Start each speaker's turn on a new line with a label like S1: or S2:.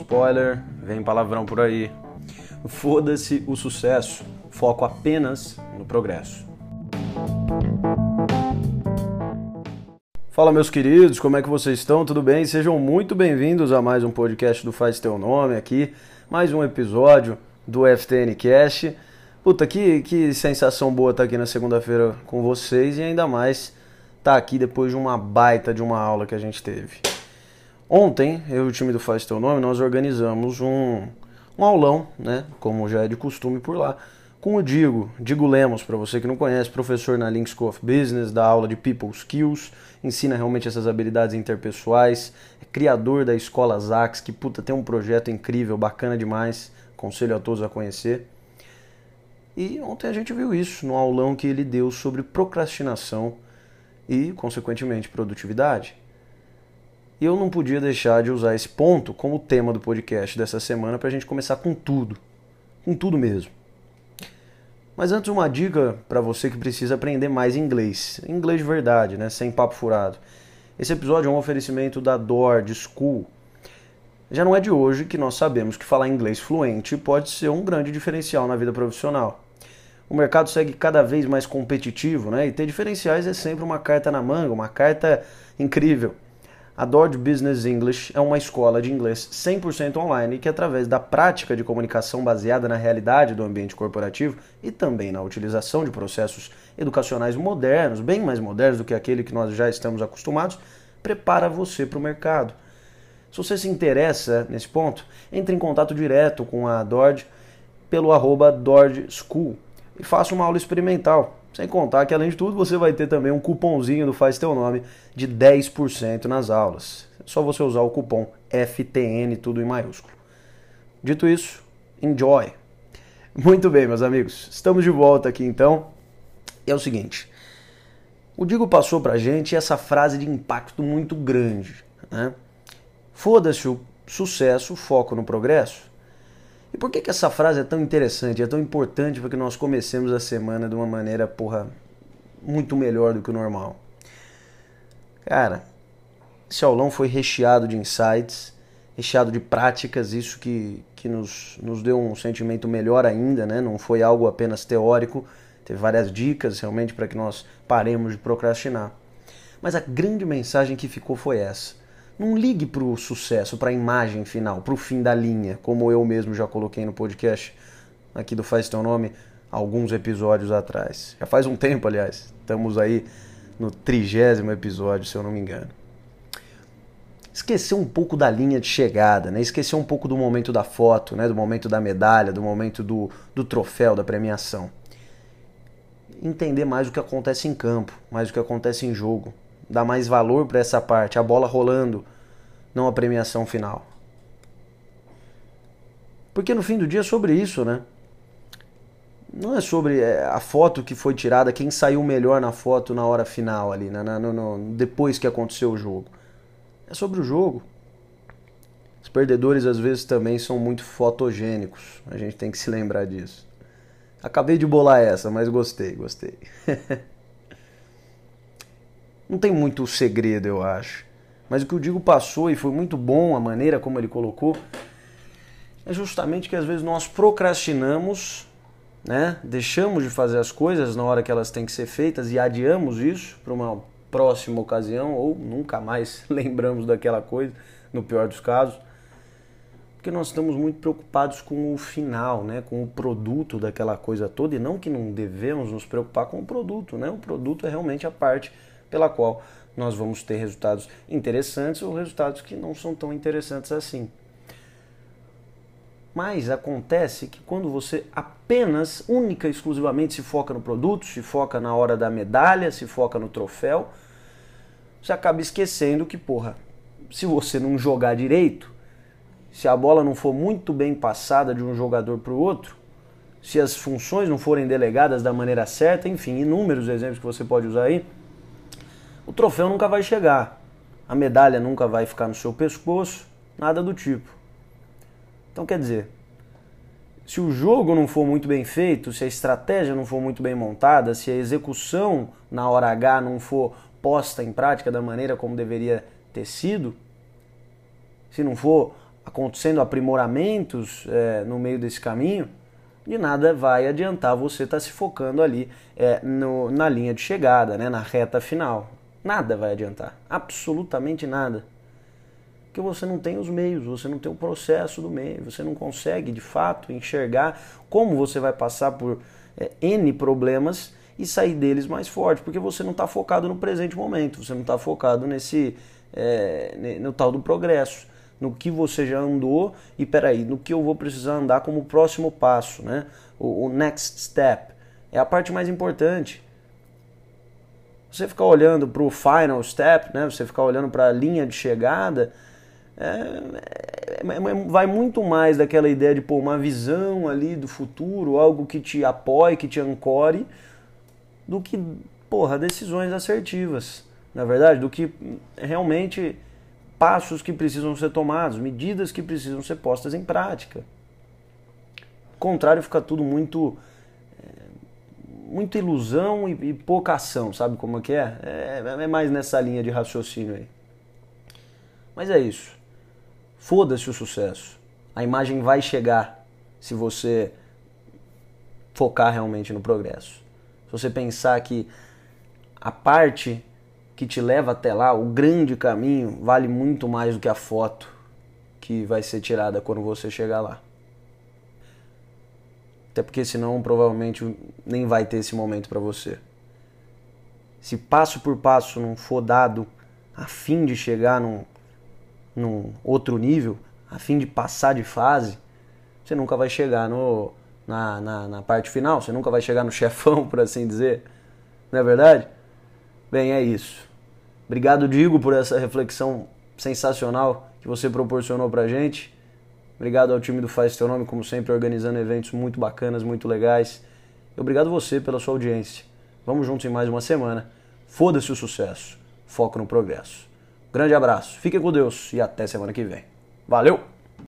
S1: Spoiler, vem palavrão por aí. Foda-se o sucesso, foco apenas no progresso. Fala meus queridos, como é que vocês estão? Tudo bem? Sejam muito bem-vindos a mais um podcast do Faz Teu Nome aqui, mais um episódio do FTN Cast. Puta, que, que sensação boa estar tá aqui na segunda-feira com vocês e ainda mais estar tá aqui depois de uma baita de uma aula que a gente teve. Ontem, eu e o time do Faz Teu Nome, nós organizamos um, um aulão, né, como já é de costume por lá, com o Digo, Digo Lemos, para você que não conhece, professor na Link School of Business, da aula de People Skills, ensina realmente essas habilidades interpessoais, é criador da escola Zax, que puta, tem um projeto incrível, bacana demais, aconselho a todos a conhecer. E ontem a gente viu isso no aulão que ele deu sobre procrastinação e, consequentemente, produtividade. E eu não podia deixar de usar esse ponto como tema do podcast dessa semana para a gente começar com tudo. Com tudo mesmo. Mas antes, uma dica para você que precisa aprender mais inglês. Inglês de verdade, né? Sem papo furado. Esse episódio é um oferecimento da Dord School. Já não é de hoje que nós sabemos que falar inglês fluente pode ser um grande diferencial na vida profissional. O mercado segue cada vez mais competitivo, né? E ter diferenciais é sempre uma carta na manga, uma carta incrível. A Dodge Business English é uma escola de inglês 100% online que, através da prática de comunicação baseada na realidade do ambiente corporativo e também na utilização de processos educacionais modernos, bem mais modernos do que aquele que nós já estamos acostumados, prepara você para o mercado. Se você se interessa nesse ponto, entre em contato direto com a Dodge pelo arroba Dodge School e faça uma aula experimental. Sem contar que, além de tudo, você vai ter também um cupomzinho do Faz Teu Nome de 10% nas aulas. É só você usar o cupom FTN, tudo em maiúsculo. Dito isso, enjoy! Muito bem, meus amigos, estamos de volta aqui então. É o seguinte: o Digo passou pra gente essa frase de impacto muito grande. Né? Foda-se o sucesso, foco no progresso. E por que, que essa frase é tão interessante, é tão importante para que nós comecemos a semana de uma maneira, porra, muito melhor do que o normal? Cara, esse aulão foi recheado de insights, recheado de práticas, isso que, que nos, nos deu um sentimento melhor ainda, né? Não foi algo apenas teórico, teve várias dicas realmente para que nós paremos de procrastinar. Mas a grande mensagem que ficou foi essa não ligue para o sucesso, para a imagem final, para o fim da linha, como eu mesmo já coloquei no podcast aqui do Faz Teu Nome alguns episódios atrás. Já faz um tempo, aliás. Estamos aí no trigésimo episódio, se eu não me engano. Esquecer um pouco da linha de chegada, né? Esquecer um pouco do momento da foto, né? Do momento da medalha, do momento do, do troféu, da premiação. Entender mais o que acontece em campo, mais o que acontece em jogo, dar mais valor para essa parte, a bola rolando, não a premiação final. Porque no fim do dia é sobre isso, né? Não é sobre é, a foto que foi tirada, quem saiu melhor na foto na hora final ali, né? no, no, depois que aconteceu o jogo. É sobre o jogo. Os perdedores às vezes também são muito fotogênicos. A gente tem que se lembrar disso. Acabei de bolar essa, mas gostei, gostei. Não tem muito segredo, eu acho. Mas o que o Digo passou, e foi muito bom a maneira como ele colocou, é justamente que às vezes nós procrastinamos, né? deixamos de fazer as coisas na hora que elas têm que ser feitas e adiamos isso para uma próxima ocasião, ou nunca mais lembramos daquela coisa, no pior dos casos. Porque nós estamos muito preocupados com o final, né? com o produto daquela coisa toda, e não que não devemos nos preocupar com o produto. Né? O produto é realmente a parte pela qual nós vamos ter resultados interessantes ou resultados que não são tão interessantes assim. Mas acontece que quando você apenas, única e exclusivamente se foca no produto, se foca na hora da medalha, se foca no troféu, você acaba esquecendo que, porra, se você não jogar direito, se a bola não for muito bem passada de um jogador para o outro, se as funções não forem delegadas da maneira certa, enfim, inúmeros exemplos que você pode usar aí, o troféu nunca vai chegar, a medalha nunca vai ficar no seu pescoço, nada do tipo. Então quer dizer, se o jogo não for muito bem feito, se a estratégia não for muito bem montada, se a execução na hora H não for posta em prática da maneira como deveria ter sido, se não for acontecendo aprimoramentos é, no meio desse caminho, de nada vai adiantar você estar tá se focando ali é, no, na linha de chegada, né, na reta final. Nada vai adiantar, absolutamente nada. Porque você não tem os meios, você não tem o processo do meio, você não consegue de fato enxergar como você vai passar por é, N problemas e sair deles mais forte, porque você não está focado no presente momento, você não está focado nesse é, no tal do progresso, no que você já andou e peraí, no que eu vou precisar andar como próximo passo, né? O, o next step é a parte mais importante. Você ficar olhando para o final step, né? Você ficar olhando para a linha de chegada, é, é, é, vai muito mais daquela ideia de pô, uma visão ali do futuro, algo que te apoie, que te ancore, do que, porra, decisões assertivas, na verdade, do que realmente passos que precisam ser tomados, medidas que precisam ser postas em prática. Ao contrário, fica tudo muito é, muita ilusão e, e, pouca ação, sabe como é que é? é? É mais nessa linha de raciocínio aí. Mas é isso. Foda-se o sucesso. A imagem vai chegar se você focar realmente no progresso. Se você pensar que a parte que te leva até lá, o grande caminho, vale muito mais do que a foto que vai ser tirada quando você chegar lá. Até porque senão provavelmente nem vai ter esse momento para você. Se passo por passo não for dado a fim de chegar num, num outro nível, a fim de passar de fase, você nunca vai chegar no, na, na, na parte final, você nunca vai chegar no chefão, por assim dizer. Não é verdade? Bem, é isso. Obrigado, Digo, por essa reflexão sensacional que você proporcionou pra gente. Obrigado ao time do Faz Teu Nome, como sempre, organizando eventos muito bacanas, muito legais. E obrigado você pela sua audiência. Vamos juntos em mais uma semana. Foda-se o sucesso. Foco no progresso. Grande abraço, fiquem com Deus e até semana que vem. Valeu!